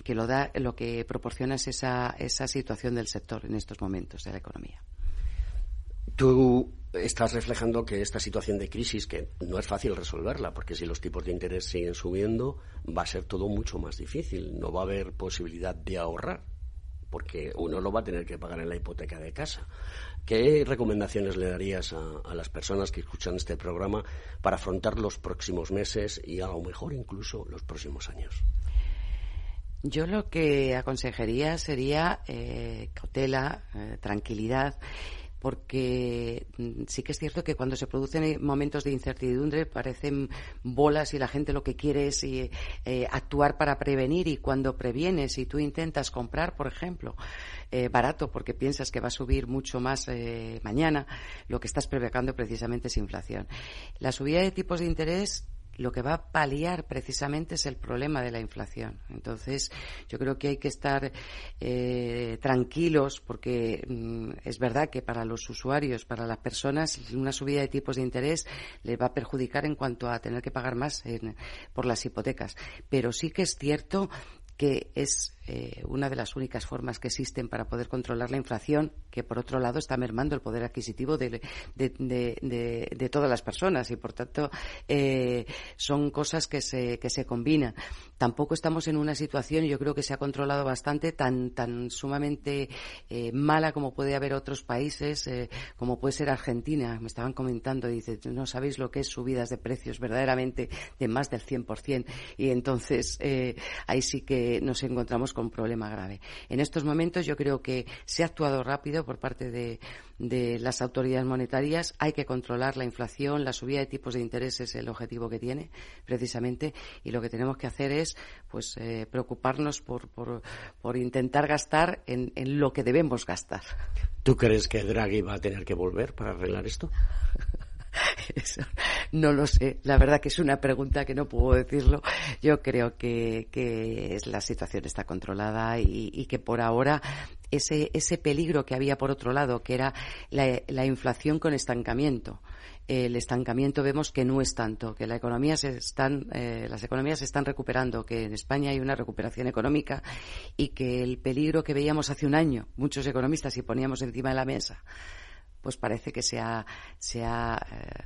que lo da, lo que proporciona es esa, esa situación del sector en estos momentos de la economía. Estás reflejando que esta situación de crisis, que no es fácil resolverla, porque si los tipos de interés siguen subiendo, va a ser todo mucho más difícil. No va a haber posibilidad de ahorrar, porque uno lo va a tener que pagar en la hipoteca de casa. ¿Qué recomendaciones le darías a, las personas que escuchan este programa para afrontar los próximos meses y a lo mejor incluso los próximos años? Yo lo que aconsejaría sería eh, cautela, eh, tranquilidad porque mm, sí que es cierto que cuando se producen momentos de incertidumbre parecen bolas y la gente lo que quiere es eh, actuar para prevenir y cuando previenes y tú intentas comprar, por ejemplo, eh, barato porque piensas que va a subir mucho más eh, mañana, lo que estás provocando precisamente es inflación. La subida de tipos de interés lo que va a paliar precisamente es el problema de la inflación. Entonces, yo creo que hay que estar eh, tranquilos porque mm, es verdad que para los usuarios, para las personas, una subida de tipos de interés les va a perjudicar en cuanto a tener que pagar más por las hipotecas. Pero sí que es cierto que es eh, una de las únicas formas que existen para poder controlar la inflación, que por otro lado está mermando el poder adquisitivo de, de, todas las personas y por tanto eh, son cosas que se, que se combinan. Tampoco estamos en una situación, yo creo que se ha controlado bastante, tan, tan sumamente eh, mala como puede haber otros países, como puede ser Argentina. Me estaban comentando, dice, no sabéis lo que es subidas de precios verdaderamente de más del 100%. Y entonces ahí sí que nos encontramos un problema grave. En estos momentos yo creo que se ha actuado rápido por parte de, las autoridades monetarias. Hay que controlar la inflación, la subida de tipos de interés es el objetivo que tiene, precisamente, y lo que tenemos que hacer es pues eh, preocuparnos por, por, intentar gastar en, en lo que debemos gastar. ¿Tú crees que Draghi va a tener que volver para arreglar esto? no lo sé. La verdad que es una pregunta que no puedo decirlo. Yo creo que, que la situación está controlada y, y, que por ahora ese, ese peligro que había por otro lado, que era la, la inflación con estancamiento, el estancamiento vemos que no es tanto, que la economía se están, eh, las economías se están recuperando, que en España hay una recuperación económica y que el peligro que veíamos hace un año, muchos economistas y poníamos encima de la mesa, pues parece que se ha, se ha eh,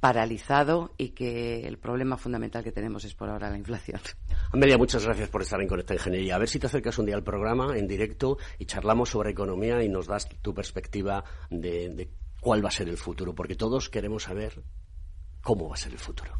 paralizado y que el problema fundamental que tenemos es por ahora la inflación. Amelia, muchas gracias por estar en Conecta Ingeniería. A ver si te acercas un día al programa en directo y charlamos sobre economía y nos das tu perspectiva de, de cuál va a ser el futuro, porque todos queremos saber cómo va a ser el futuro.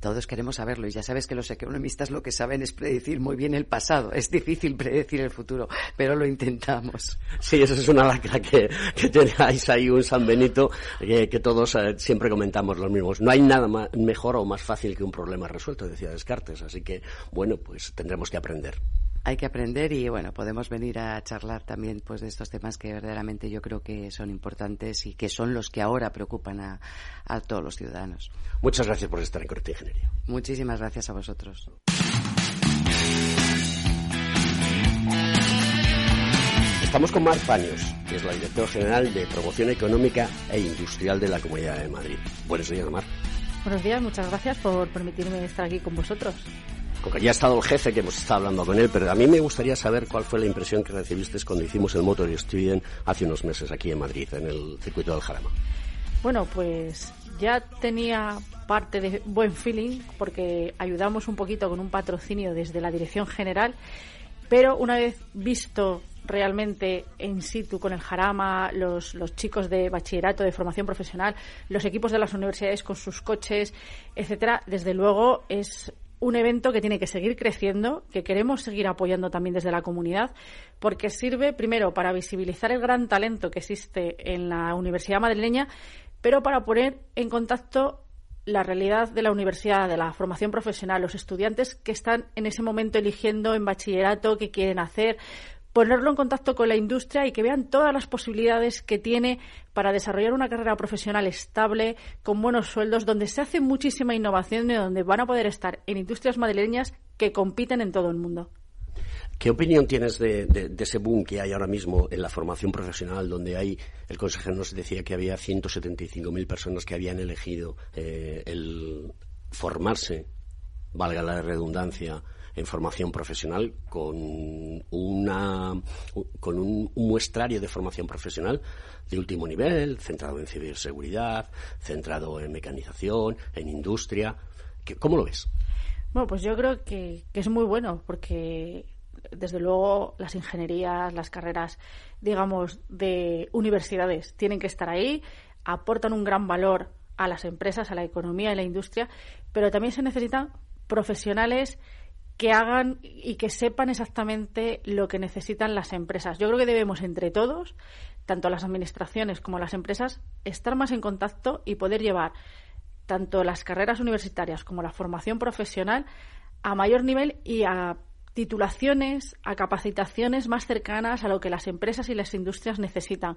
Todos queremos saberlo y ya sabes que los economistas lo que saben es predecir muy bien el pasado. Es difícil predecir el futuro, pero lo intentamos. Sí, eso es una lacra que, que tenéis ahí un San Benito que, todos eh, siempre comentamos los mismos. No hay nada más, mejor o más fácil que un problema resuelto, decía Descartes. Así que, bueno, pues tendremos que aprender hay que aprender y bueno, podemos venir a charlar también pues de estos temas que verdaderamente yo creo que son importantes y que son los que ahora preocupan a, a todos los ciudadanos. Muchas gracias por estar en Corte Ingeniería. Muchísimas gracias a vosotros. Estamos con Marc Paños, que es la directora general de Promoción Económica e Industrial de la Comunidad de Madrid. Buenos días, Marc. Buenos días, muchas gracias por permitirme estar aquí con vosotros. Porque ya ha estado el jefe que hemos estado hablando con él, pero a mí me gustaría saber cuál fue la impresión que recibiste cuando hicimos el Motor Student hace unos meses aquí en Madrid, en el circuito del Jarama. Bueno, pues ya tenía parte de buen feeling porque ayudamos un poquito con un patrocinio desde la Dirección General, pero una vez visto realmente en situ con el Jarama, los, los chicos de bachillerato, de formación profesional, los equipos de las universidades con sus coches, etcétera, desde luego es un evento que tiene que seguir creciendo, que queremos seguir apoyando también desde la comunidad, porque sirve primero para visibilizar el gran talento que existe en la Universidad madrileña, pero para poner en contacto la realidad de la universidad, de la formación profesional, los estudiantes que están en ese momento eligiendo en bachillerato qué quieren hacer, ponerlo en contacto con la industria y que vean todas las posibilidades que tiene para desarrollar una carrera profesional estable, con buenos sueldos, donde se hace muchísima innovación y donde van a poder estar en industrias madrileñas que compiten en todo el mundo. ¿Qué opinión tienes de, ese boom que hay ahora mismo en la formación profesional, donde hay, el consejero nos decía que había 175.000 personas que habían elegido eh, el formarse, valga la redundancia, en formación profesional con una con un, muestrario de formación profesional de último nivel, centrado en ciberseguridad, centrado en mecanización, en industria. ¿Cómo lo ves? Bueno, pues yo creo que, es muy bueno porque desde luego las ingenierías, las carreras, digamos, de universidades tienen que estar ahí, aportan un gran valor a las empresas, a la economía y a la industria, pero también se necesitan profesionales que hagan y que sepan exactamente lo que necesitan las empresas. Yo creo que debemos entre todos, tanto las administraciones como las empresas, estar más en contacto y poder llevar tanto las carreras universitarias como la formación profesional a mayor nivel y a titulaciones, a capacitaciones más cercanas a lo que las empresas y las industrias necesitan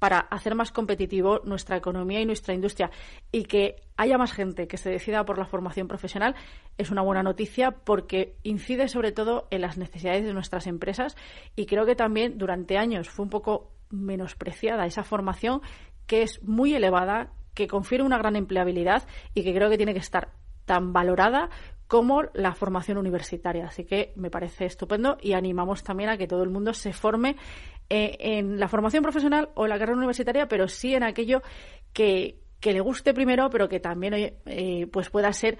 para hacer más competitivo nuestra economía y nuestra industria. Y que haya más gente que se decida por la formación profesional es una buena noticia porque incide sobre todo en las necesidades de nuestras empresas y creo que también durante años fue un poco menospreciada esa formación que es muy elevada, que confiere una gran empleabilidad y que creo que tiene que estar tan valorada como la formación universitaria. Así que me parece estupendo y animamos también a que todo el mundo se forme eh, en la formación profesional o en la carrera universitaria, pero sí en aquello que, le guste primero, pero que también eh, pues pueda ser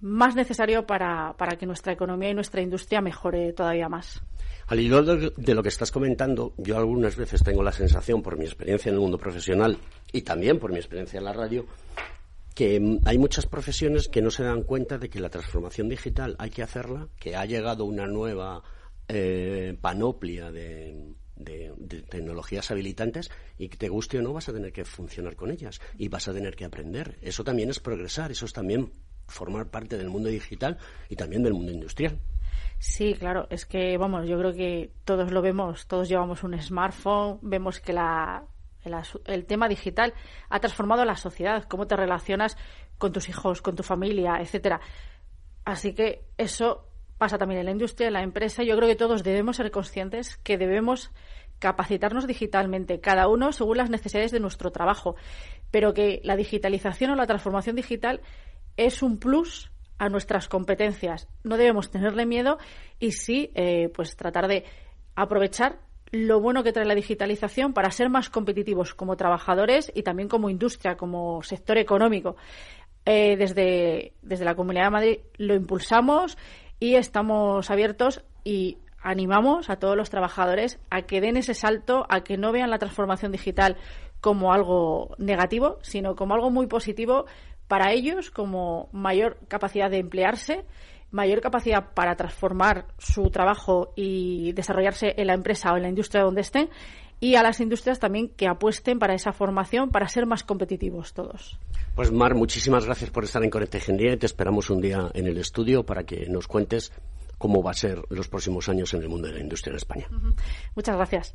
más necesario para, para que nuestra economía y nuestra industria mejore todavía más. Al hilo de lo que estás comentando, yo algunas veces tengo la sensación, por mi experiencia en el mundo profesional y también por mi experiencia en la radio, que hay muchas profesiones que no se dan cuenta de que la transformación digital hay que hacerla, que ha llegado una nueva eh, panoplia de, tecnologías habilitantes y que te guste o no vas a tener que funcionar con ellas y vas a tener que aprender. Eso también es progresar, eso es también formar parte del mundo digital y también del mundo industrial. Sí, claro, es que, vamos, yo creo que todos lo vemos, todos llevamos un smartphone, vemos que la el, tema digital ha transformado la sociedad, cómo te relacionas con tus hijos, con tu familia, etcétera. Así que eso pasa también en la industria, en la empresa. Yo creo que todos debemos ser conscientes que debemos capacitarnos digitalmente, cada uno según las necesidades de nuestro trabajo, pero que la digitalización o la transformación digital es un plus a nuestras competencias. No debemos tenerle miedo y sí, eh, pues tratar de aprovechar lo bueno que trae la digitalización para ser más competitivos como trabajadores y también como industria, como sector económico. Eh, desde, desde la Comunidad de Madrid lo impulsamos y estamos abiertos y animamos a todos los trabajadores a que den ese salto, a que no vean la transformación digital como algo negativo, sino como algo muy positivo para ellos, como mayor capacidad de emplearse, mayor capacidad para transformar su trabajo y desarrollarse en la empresa o en la industria donde estén, y a las industrias también que apuesten para esa formación para ser más competitivos todos. Pues Mar, muchísimas gracias por estar en Conecta Ingeniería y te esperamos un día en el estudio para que nos cuentes cómo va a ser los próximos años en el mundo de la industria en España. Muchas gracias.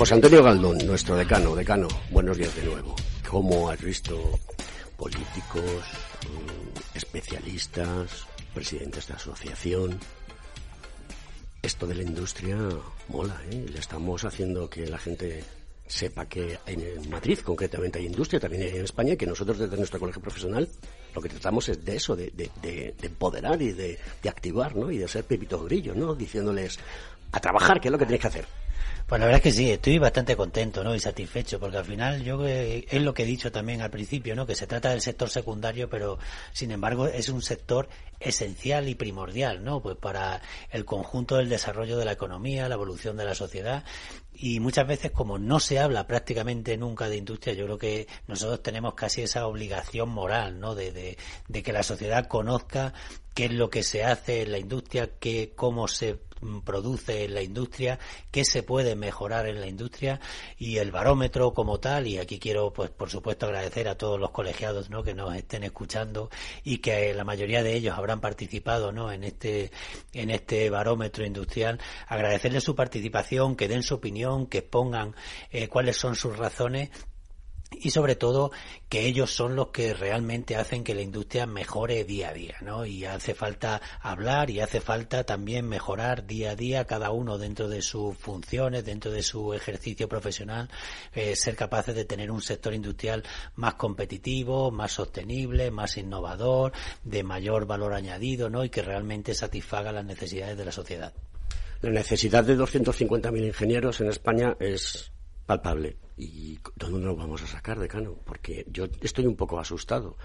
José Antonio Galdón, nuestro decano, decano, buenos días de nuevo. ¿Cómo has visto políticos, mm, especialistas, presidentes de asociación? Esto de la industria mola, ¿eh? Le estamos haciendo que la gente sepa que en Madrid concretamente hay industria, también hay en España, que nosotros desde nuestro colegio profesional lo que tratamos es de eso, de, de, empoderar y de, activar, ¿no? Y de ser pepitos grillos, ¿no? Diciéndoles a trabajar, que es lo que tenéis que hacer. Pues la verdad es que sí, estoy bastante contento ¿no? y satisfecho, porque al final yo es lo que he dicho también al principio, ¿no? que se trata del sector secundario, pero sin embargo es un sector esencial y primordial ¿no? pues para el conjunto del desarrollo de la economía, la evolución de la sociedad. Y muchas veces, como no se habla prácticamente nunca de industria, yo creo que nosotros tenemos casi esa obligación moral ¿no? de, de, de que la sociedad conozca qué es lo que se hace en la industria, qué, cómo se produce en la industria, qué se puede mejorar en la industria y el barómetro como tal. Y aquí quiero, pues, por supuesto, agradecer a todos los colegiados, ¿no? Que nos estén escuchando y que la mayoría de ellos habrán participado, ¿no? En este, en este barómetro industrial. Agradecerles su participación, que den su opinión, que pongan eh, cuáles son sus razones y sobre todo que ellos son los que realmente hacen que la industria mejore día a día, ¿no? Y hace falta hablar y hace falta también mejorar día a día cada uno dentro de sus funciones, dentro de su ejercicio profesional, eh, ser capaces de tener un sector industrial más competitivo, más sostenible, más innovador, de mayor valor añadido, ¿no? Y que realmente satisfaga las necesidades de la sociedad. La necesidad de 250.000 ingenieros en España es palpable. ¿Y dónde nos vamos a sacar, decano? Porque yo estoy un poco asustado.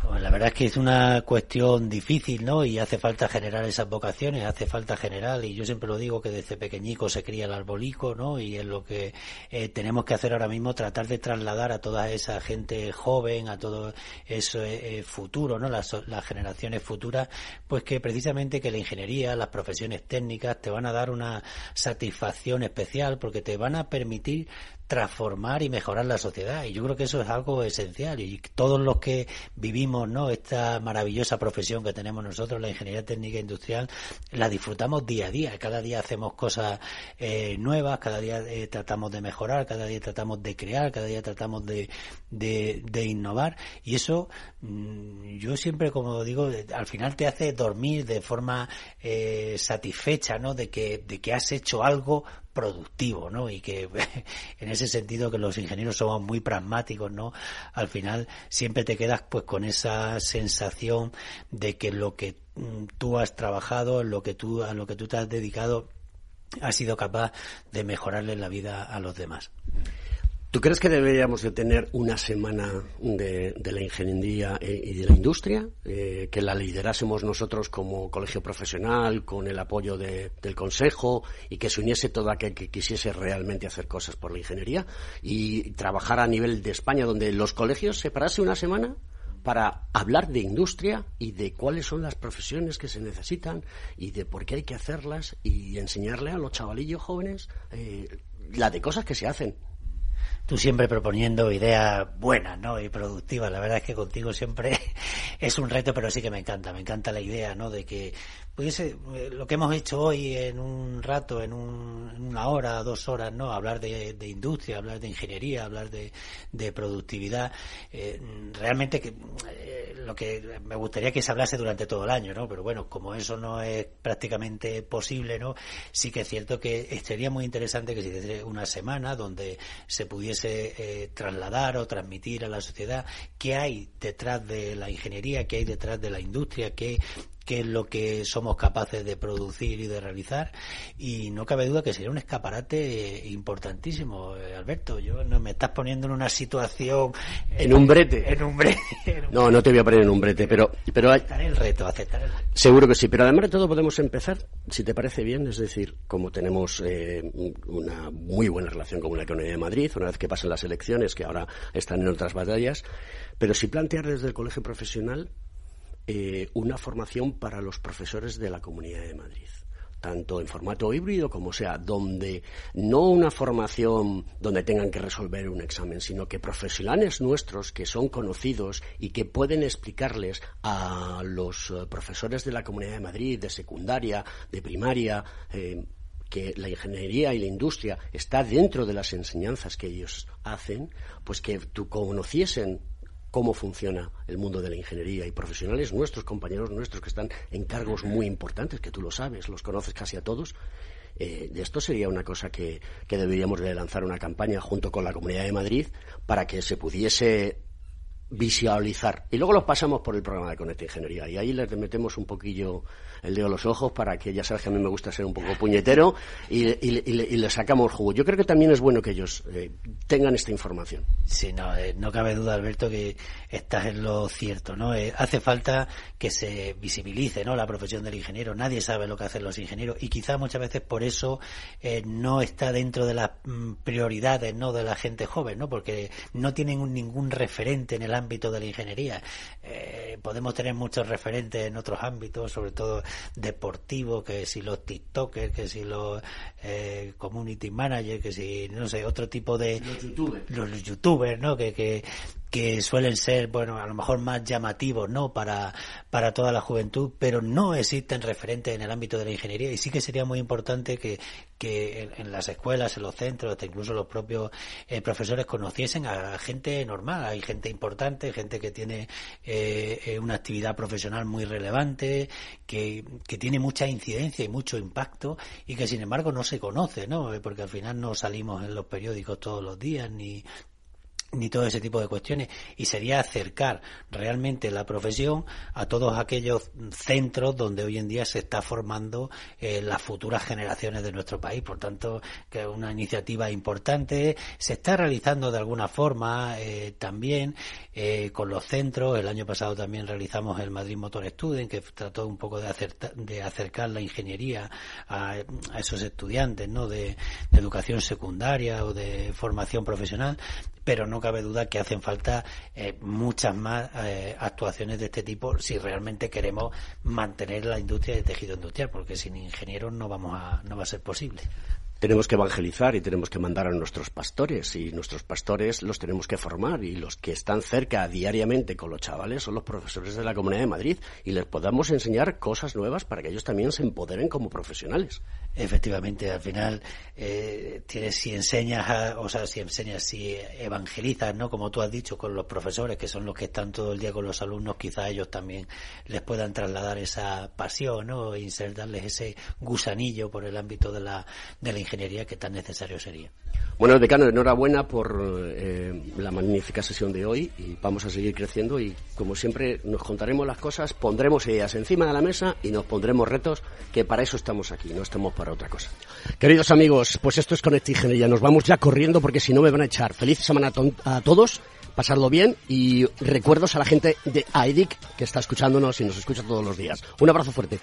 Pues la verdad es que es una cuestión difícil, ¿no? Y hace falta generar esas vocaciones, hace falta generar, y yo siempre lo digo que desde pequeñico se cría el arbolico, ¿no? Y es lo que eh, tenemos que hacer ahora mismo, tratar de trasladar a toda esa gente joven, a todo eso eh, futuro, ¿no? Las, las generaciones futuras, pues que precisamente que la ingeniería, las profesiones técnicas te van a dar una satisfacción especial porque te van a permitir transformar y mejorar la sociedad. Y yo creo que eso es algo esencial. Y todos los que vivimos ¿no? esta maravillosa profesión que tenemos nosotros, la ingeniería técnica industrial, la disfrutamos día a día. Cada día hacemos cosas eh, nuevas, cada día eh, tratamos de mejorar, cada día tratamos de crear, cada día tratamos de, de, innovar. Y eso, mm, yo siempre, como digo, al final te hace dormir de forma eh, satisfecha, ¿no? De que, de que has hecho algo productivo, ¿no? Y que en ese sentido que los ingenieros somos muy pragmáticos, ¿no? Al final siempre te quedas pues con esa sensación de que lo que mm, tú has trabajado, lo que tú a lo que tú te has dedicado, has sido capaz de mejorarle la vida a los demás. ¿Tú crees que deberíamos de tener una semana de, la ingeniería y de la industria, eh, que la liderásemos nosotros como colegio profesional, con el apoyo del Consejo, y que se uniese todo aquel que quisiese realmente hacer cosas por la ingeniería, y trabajar a nivel de España, donde los colegios se parase una semana para hablar de industria y de cuáles son las profesiones que se necesitan y de por qué hay que hacerlas y enseñarle a los chavalillos jóvenes eh, la de cosas que se hacen tú siempre proponiendo ideas buenas, ¿no? Y productivas. La verdad es que contigo siempre es un reto, pero sí que me encanta. Me encanta la idea, ¿no? De que pudiese, eh, lo que hemos hecho hoy en un rato, en, una hora, dos horas, ¿no? Hablar de, industria, hablar de ingeniería, hablar de, productividad. Eh, realmente que eh, lo que me gustaría que se hablase durante todo el año, ¿no? Pero bueno, como eso no es prácticamente posible, ¿no? Sí que es cierto que sería muy interesante que se hiciese una semana donde se pudiese eh, trasladar o transmitir a la sociedad qué hay detrás de la ingeniería, qué hay detrás de la industria, qué, qué es lo que somos capaces de producir y de realizar y no cabe duda que sería un escaparate importantísimo eh, Alberto yo no me estás poniendo en una situación en un brete en un brete no no te voy a poner en un brete pero pero aceptar el reto aceptar el reto. seguro que sí pero además de todo podemos empezar si te parece bien es decir como tenemos eh, una muy buena relación con la economía de Madrid una vez que pasen las elecciones que ahora están en otras batallas pero si plantear desde el colegio profesional eh, una formación para los profesores de la Comunidad de Madrid tanto en formato híbrido como sea, donde no una formación donde tengan que resolver un examen, sino que profesionales nuestros que son conocidos y que pueden explicarles a los eh, profesores de la Comunidad de Madrid, de secundaria, de primaria, eh, que la ingeniería y la industria está dentro de las enseñanzas que ellos hacen, pues que tú conociesen cómo funciona el mundo de la ingeniería y profesionales, nuestros compañeros nuestros que están en cargos muy importantes, que tú lo sabes, los conoces casi a todos, eh, de esto sería una cosa que, que, deberíamos de lanzar una campaña junto con la Comunidad de Madrid para que se pudiese visualizar. Y luego los pasamos por el programa de Conecta Ingeniería y ahí les metemos un poquillo el dedo a los ojos para que ya sabes que a mí me gusta ser un poco puñetero y, le sacamos jugo. Yo creo que también es bueno que ellos eh, tengan esta información. Sí, no, eh, no cabe duda, Alberto, que estás en lo cierto, ¿no? Eh, hace falta que se visibilice, ¿no? La profesión del ingeniero. Nadie sabe lo que hacen los ingenieros y quizás muchas veces por eso no está dentro de las mm, prioridades, ¿no? De la gente joven, ¿no? Porque no tienen ningún referente en el ámbito de la ingeniería. podemos tener muchos referentes en otros ámbitos, sobre todo deportivo, que si los TikTokers, que si los eh, community managers, que si, no sé, otro tipo de... Los youtubers. Los youtubers, ¿no? Que, que, que suelen ser, bueno, a lo mejor más llamativos, ¿no? Para, para toda la juventud, pero no existen referentes en el ámbito de la ingeniería y sí que sería muy importante que, que en, las escuelas, en los centros, hasta incluso los propios eh, profesores conociesen a gente normal, hay gente importante, gente que tiene eh, eh, una actividad profesional muy relevante, que, que tiene mucha incidencia y mucho impacto y que sin embargo no se conoce, ¿no? Porque al final no salimos en los periódicos todos los días ni ni todo ese tipo de cuestiones y sería acercar realmente la profesión a todos aquellos centros donde hoy en día se está formando eh, las futuras generaciones de nuestro país. Por tanto que es una iniciativa importante se está realizando de alguna forma eh, también eh, con los centros. El año pasado también realizamos el Madrid Motor Student que trató un poco de, de acercar la ingeniería a, esos estudiantes no de educación secundaria o de formación profesional pero no cabe duda que hacen falta eh, muchas más eh, actuaciones de este tipo si realmente queremos mantener la industria de tejido industrial, porque sin ingenieros no vamos a, no va a ser posible tenemos que evangelizar y tenemos que mandar a nuestros pastores y nuestros pastores los tenemos que formar y los que están cerca diariamente con los chavales son los profesores de la Comunidad de Madrid y les podamos enseñar cosas nuevas para que ellos también se empoderen como profesionales. Efectivamente, al final eh, tienes si enseñas, o sea, si enseñas, si evangelizas, ¿no? Como tú has dicho, con los profesores que son los que están todo el día con los alumnos, quizá ellos también les puedan trasladar esa pasión, ¿no? Insertarles ese gusanillo por el ámbito de la de la ingeniería que tan necesario sería. Bueno, decano, enhorabuena por eh, la magnífica sesión de hoy y vamos a seguir creciendo y como siempre nos contaremos las cosas, pondremos ideas encima de la mesa y nos pondremos retos que para eso estamos aquí, no estamos para otra cosa. Queridos amigos, pues esto es Conecta Ingeniería, nos vamos ya corriendo porque si no me van a echar. Feliz semana a todos pasarlo bien y recuerdos a la gente de AEDIC que está escuchándonos y nos escucha todos los días. Un abrazo fuerte.